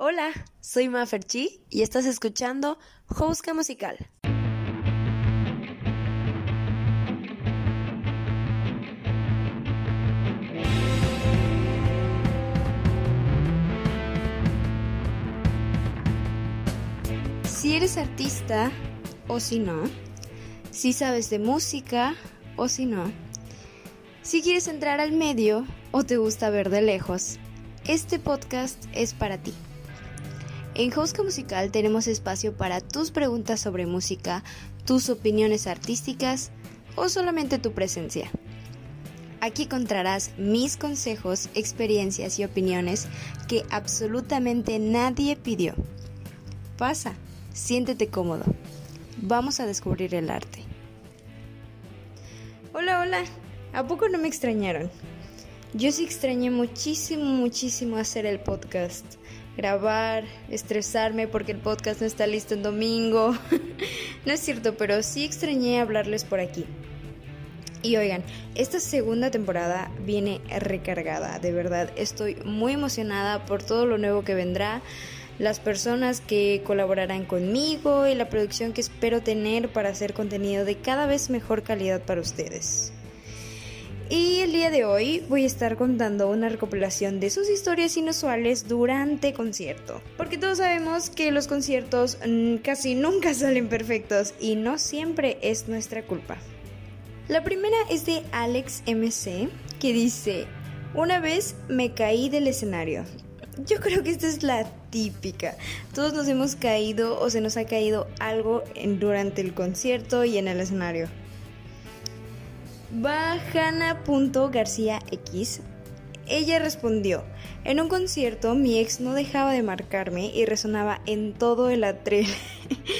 Hola, soy Maferchi y estás escuchando Jouska Musical. Si eres artista o si no, si sabes de música o si no, si quieres entrar al medio o te gusta ver de lejos, este podcast es para ti. En Hosca Musical tenemos espacio para tus preguntas sobre música, tus opiniones artísticas o solamente tu presencia. Aquí encontrarás mis consejos, experiencias y opiniones que absolutamente nadie pidió. Pasa, siéntete cómodo. Vamos a descubrir el arte. Hola, hola. ¿A poco no me extrañaron? Yo sí extrañé muchísimo, muchísimo hacer el podcast grabar, estresarme porque el podcast no está listo en domingo. no es cierto, pero sí extrañé hablarles por aquí. Y oigan, esta segunda temporada viene recargada, de verdad. Estoy muy emocionada por todo lo nuevo que vendrá, las personas que colaborarán conmigo y la producción que espero tener para hacer contenido de cada vez mejor calidad para ustedes. Y el día de hoy voy a estar contando una recopilación de sus historias inusuales durante concierto. Porque todos sabemos que los conciertos casi nunca salen perfectos y no siempre es nuestra culpa. La primera es de Alex MC que dice, una vez me caí del escenario. Yo creo que esta es la típica. Todos nos hemos caído o se nos ha caído algo durante el concierto y en el escenario. Bajana.garcía.x. Ella respondió, en un concierto mi ex no dejaba de marcarme y resonaba en todo el atril.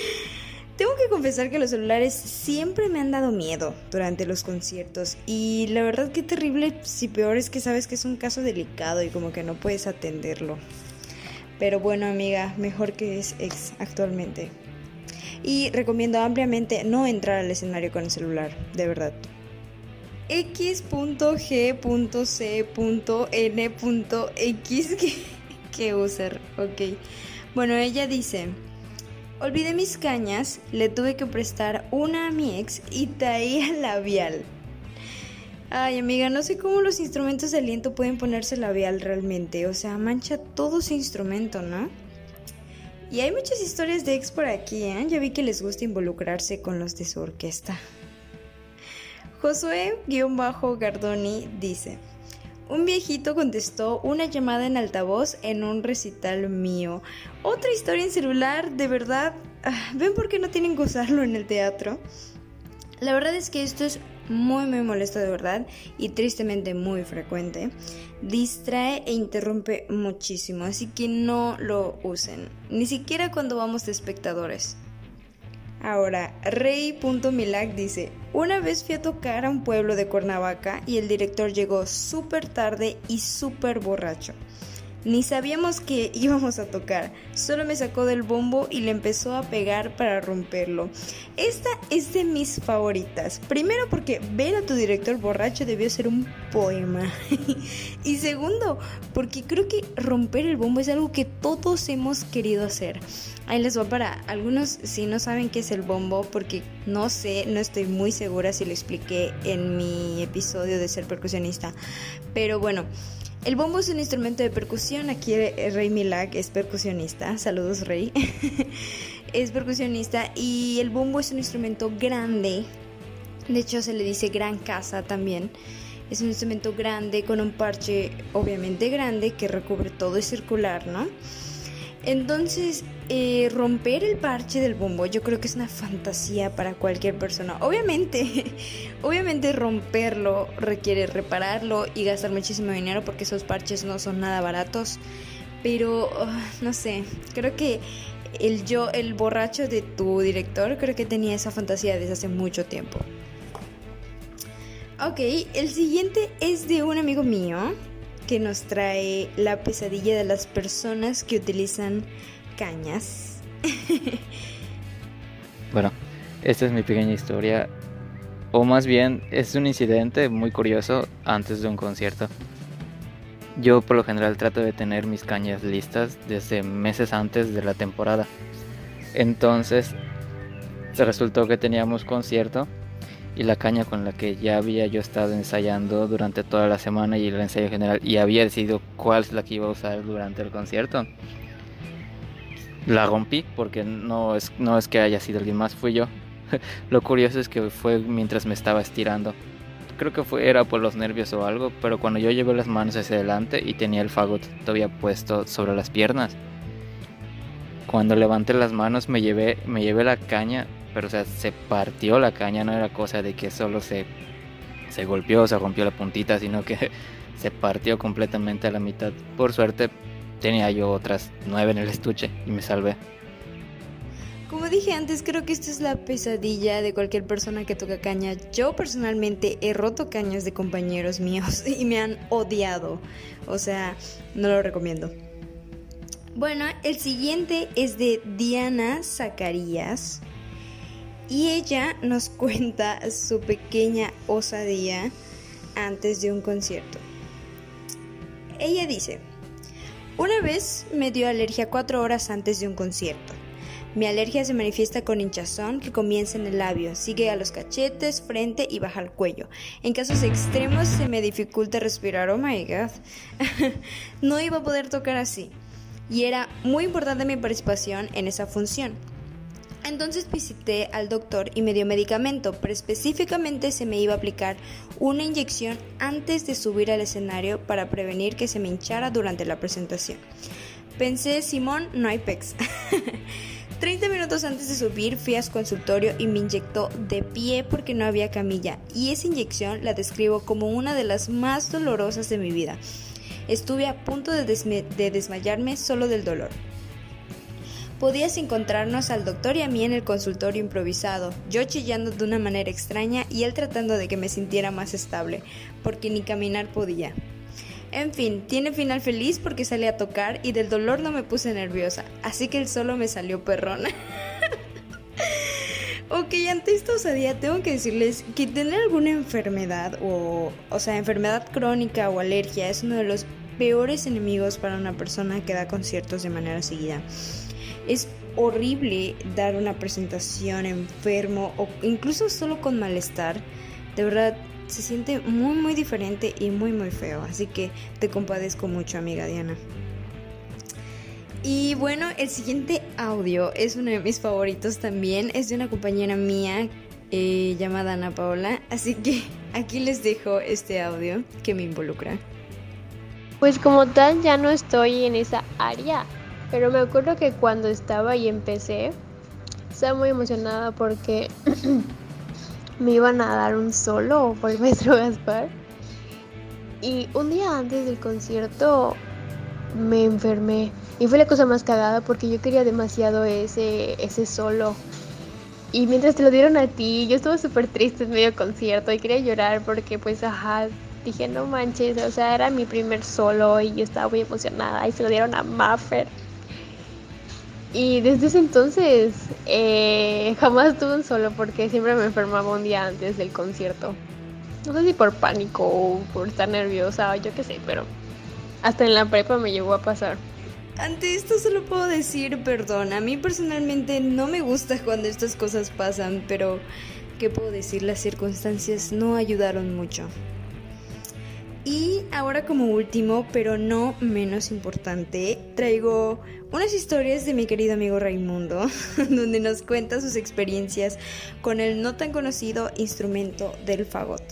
Tengo que confesar que los celulares siempre me han dado miedo durante los conciertos y la verdad que terrible si peor es que sabes que es un caso delicado y como que no puedes atenderlo. Pero bueno amiga, mejor que es ex actualmente. Y recomiendo ampliamente no entrar al escenario con el celular, de verdad x.g.c.n.x que, user, ok. Bueno, ella dice, olvidé mis cañas, le tuve que prestar una a mi ex y traía labial. Ay, amiga, no sé cómo los instrumentos de aliento pueden ponerse labial realmente. O sea, mancha todo su instrumento, ¿no? Y hay muchas historias de ex por aquí, ¿eh? Ya vi que les gusta involucrarse con los de su orquesta. Josué-Gardoni dice, un viejito contestó una llamada en altavoz en un recital mío. Otra historia en celular, de verdad. Ah, ¿Ven por qué no tienen que usarlo en el teatro? La verdad es que esto es muy muy molesto de verdad y tristemente muy frecuente. Distrae e interrumpe muchísimo, así que no lo usen, ni siquiera cuando vamos de espectadores. Ahora, Rey.milac dice, una vez fui a tocar a un pueblo de Cuernavaca y el director llegó súper tarde y súper borracho. Ni sabíamos que íbamos a tocar, solo me sacó del bombo y le empezó a pegar para romperlo. Esta es de mis favoritas. Primero porque ver a tu director borracho debió ser un poema. y segundo, porque creo que romper el bombo es algo que todos hemos querido hacer. Ahí les va para algunos si no saben qué es el bombo, porque no sé, no estoy muy segura si lo expliqué en mi episodio de ser percusionista. Pero bueno. El bombo es un instrumento de percusión. Aquí Rey Milak es percusionista. Saludos, Rey. es percusionista y el bombo es un instrumento grande. De hecho, se le dice gran casa también. Es un instrumento grande con un parche obviamente grande que recubre todo y circular, ¿no? Entonces, eh, romper el parche del bombo yo creo que es una fantasía para cualquier persona. Obviamente, obviamente romperlo requiere repararlo y gastar muchísimo dinero porque esos parches no son nada baratos. Pero, ah, no sé, creo que el yo, el borracho de tu director, creo que tenía esa fantasía desde hace mucho tiempo. Ok, el siguiente es de un amigo mío que nos trae la pesadilla de las personas que utilizan cañas. bueno, esta es mi pequeña historia, o más bien es un incidente muy curioso antes de un concierto. Yo por lo general trato de tener mis cañas listas desde meses antes de la temporada. Entonces, resultó que teníamos concierto y la caña con la que ya había yo estado ensayando durante toda la semana y el ensayo general y había decidido cuál es la que iba a usar durante el concierto. La rompí porque no es, no es que haya sido alguien más, fui yo. Lo curioso es que fue mientras me estaba estirando. Creo que fue, era por los nervios o algo, pero cuando yo llevé las manos hacia adelante y tenía el fagot todavía puesto sobre las piernas. Cuando levanté las manos me llevé, me llevé la caña pero o sea, se partió la caña, no era cosa de que solo se, se golpeó, se rompió la puntita, sino que se partió completamente a la mitad. Por suerte tenía yo otras nueve en el estuche y me salvé. Como dije antes, creo que esta es la pesadilla de cualquier persona que toca caña. Yo personalmente he roto cañas de compañeros míos y me han odiado. O sea, no lo recomiendo. Bueno, el siguiente es de Diana Zacarías y ella nos cuenta su pequeña osadía antes de un concierto. Ella dice, una vez me dio alergia cuatro horas antes de un concierto. Mi alergia se manifiesta con hinchazón que comienza en el labio, sigue a los cachetes, frente y baja al cuello. En casos extremos se me dificulta respirar. Oh my god. no iba a poder tocar así. Y era muy importante mi participación en esa función. Entonces visité al doctor y me dio medicamento, pero específicamente se me iba a aplicar una inyección antes de subir al escenario para prevenir que se me hinchara durante la presentación. Pensé, Simón, no hay pex. 30 minutos antes de subir fui a su consultorio y me inyectó de pie porque no había camilla y esa inyección la describo como una de las más dolorosas de mi vida. Estuve a punto de, de desmayarme solo del dolor podías encontrarnos al doctor y a mí en el consultorio improvisado, yo chillando de una manera extraña y él tratando de que me sintiera más estable, porque ni caminar podía. En fin, tiene final feliz porque salí a tocar y del dolor no me puse nerviosa, así que el solo me salió perrona. ok, ante esta osadía tengo que decirles que tener alguna enfermedad o, o sea, enfermedad crónica o alergia es uno de los peores enemigos para una persona que da conciertos de manera seguida. Es horrible dar una presentación enfermo o incluso solo con malestar. De verdad, se siente muy muy diferente y muy muy feo. Así que te compadezco mucho, amiga Diana. Y bueno, el siguiente audio es uno de mis favoritos también. Es de una compañera mía eh, llamada Ana Paola. Así que aquí les dejo este audio que me involucra. Pues como tal ya no estoy en esa área pero me acuerdo que cuando estaba y empecé, estaba muy emocionada porque me iban a dar un solo por el maestro Gaspar. Y un día antes del concierto me enfermé. Y fue la cosa más cagada porque yo quería demasiado ese, ese solo. Y mientras te lo dieron a ti, yo estaba súper triste en medio concierto y quería llorar porque pues ajá, dije no manches, o sea, era mi primer solo y yo estaba muy emocionada y se lo dieron a Maffer. Y desde ese entonces eh, jamás tuve un solo porque siempre me enfermaba un día antes del concierto. No sé si por pánico o por estar nerviosa o yo qué sé, pero hasta en la prepa me llegó a pasar. Ante esto solo puedo decir perdón. A mí personalmente no me gusta cuando estas cosas pasan, pero ¿qué puedo decir? Las circunstancias no ayudaron mucho. Y ahora como último, pero no menos importante, traigo unas historias de mi querido amigo Raimundo, donde nos cuenta sus experiencias con el no tan conocido instrumento del fagot.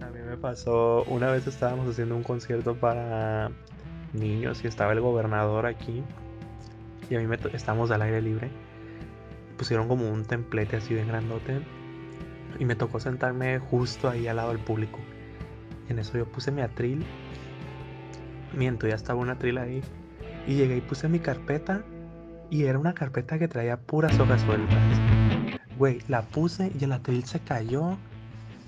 A mí me pasó, una vez estábamos haciendo un concierto para niños y estaba el gobernador aquí y a mí me estamos al aire libre. Pusieron como un templete así de grandote y me tocó sentarme justo ahí al lado del público. En eso yo puse mi atril. Miento, ya estaba un atril ahí. Y llegué y puse mi carpeta. Y era una carpeta que traía puras hojas sueltas. Güey, la puse y el atril se cayó.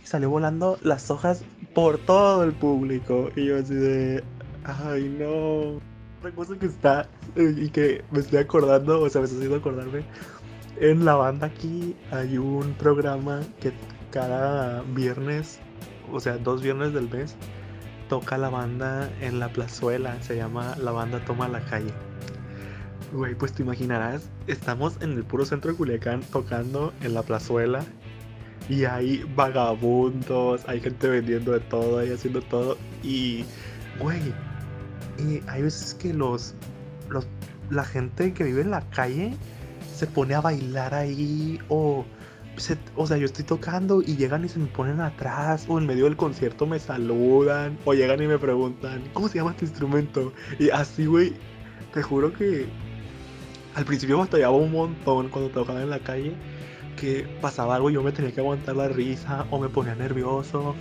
Y salió volando las hojas por todo el público. Y yo así de. Ay, no. Una cosa que está. Y que me estoy acordando, o sea, me está haciendo acordarme. En la banda aquí hay un programa que cada viernes o sea, dos viernes del mes, toca la banda en la plazuela, se llama La Banda Toma la Calle. Güey, pues te imaginarás, estamos en el puro centro de Culiacán tocando en la plazuela y hay vagabundos, hay gente vendiendo de todo y haciendo todo y, güey, y hay veces que los, los, la gente que vive en la calle se pone a bailar ahí o o sea, yo estoy tocando y llegan y se me ponen atrás o en medio del concierto me saludan o llegan y me preguntan, ¿cómo se llama tu instrumento? Y así, güey, te juro que al principio batallaba un montón cuando tocaba en la calle, que pasaba algo y yo me tenía que aguantar la risa o me ponía nervioso.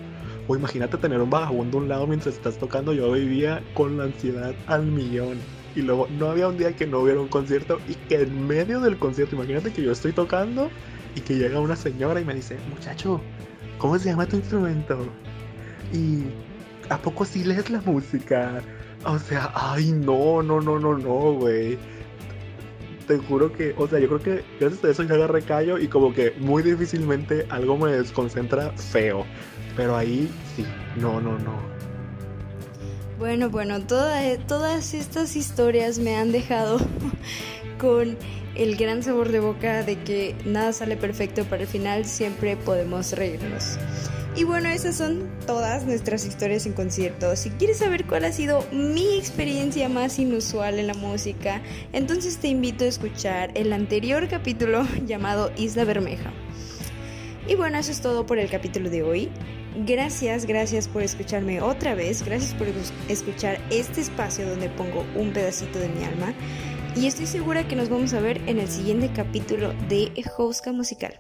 O imagínate tener un vagabundo a un lado mientras estás tocando, yo vivía con la ansiedad al millón. Y luego no había un día que no hubiera un concierto y que en medio del concierto, imagínate que yo estoy tocando y que llega una señora y me dice, muchacho, ¿cómo se llama tu instrumento? Y ¿a poco sí lees la música? O sea, ay, no, no, no, no, no, güey. Te juro que, o sea, yo creo que gracias a eso ya agarré callo y como que muy difícilmente algo me desconcentra feo. Pero ahí sí, no, no, no. Bueno, bueno, todas estas historias me han dejado con el gran sabor de boca de que nada sale perfecto, para el final siempre podemos reírnos. Y bueno, esas son todas nuestras historias en concierto. Si quieres saber cuál ha sido mi experiencia más inusual en la música, entonces te invito a escuchar el anterior capítulo llamado Isla Bermeja. Y bueno, eso es todo por el capítulo de hoy. Gracias, gracias por escucharme otra vez. Gracias por escuchar este espacio donde pongo un pedacito de mi alma y estoy segura que nos vamos a ver en el siguiente capítulo de Houska Musical.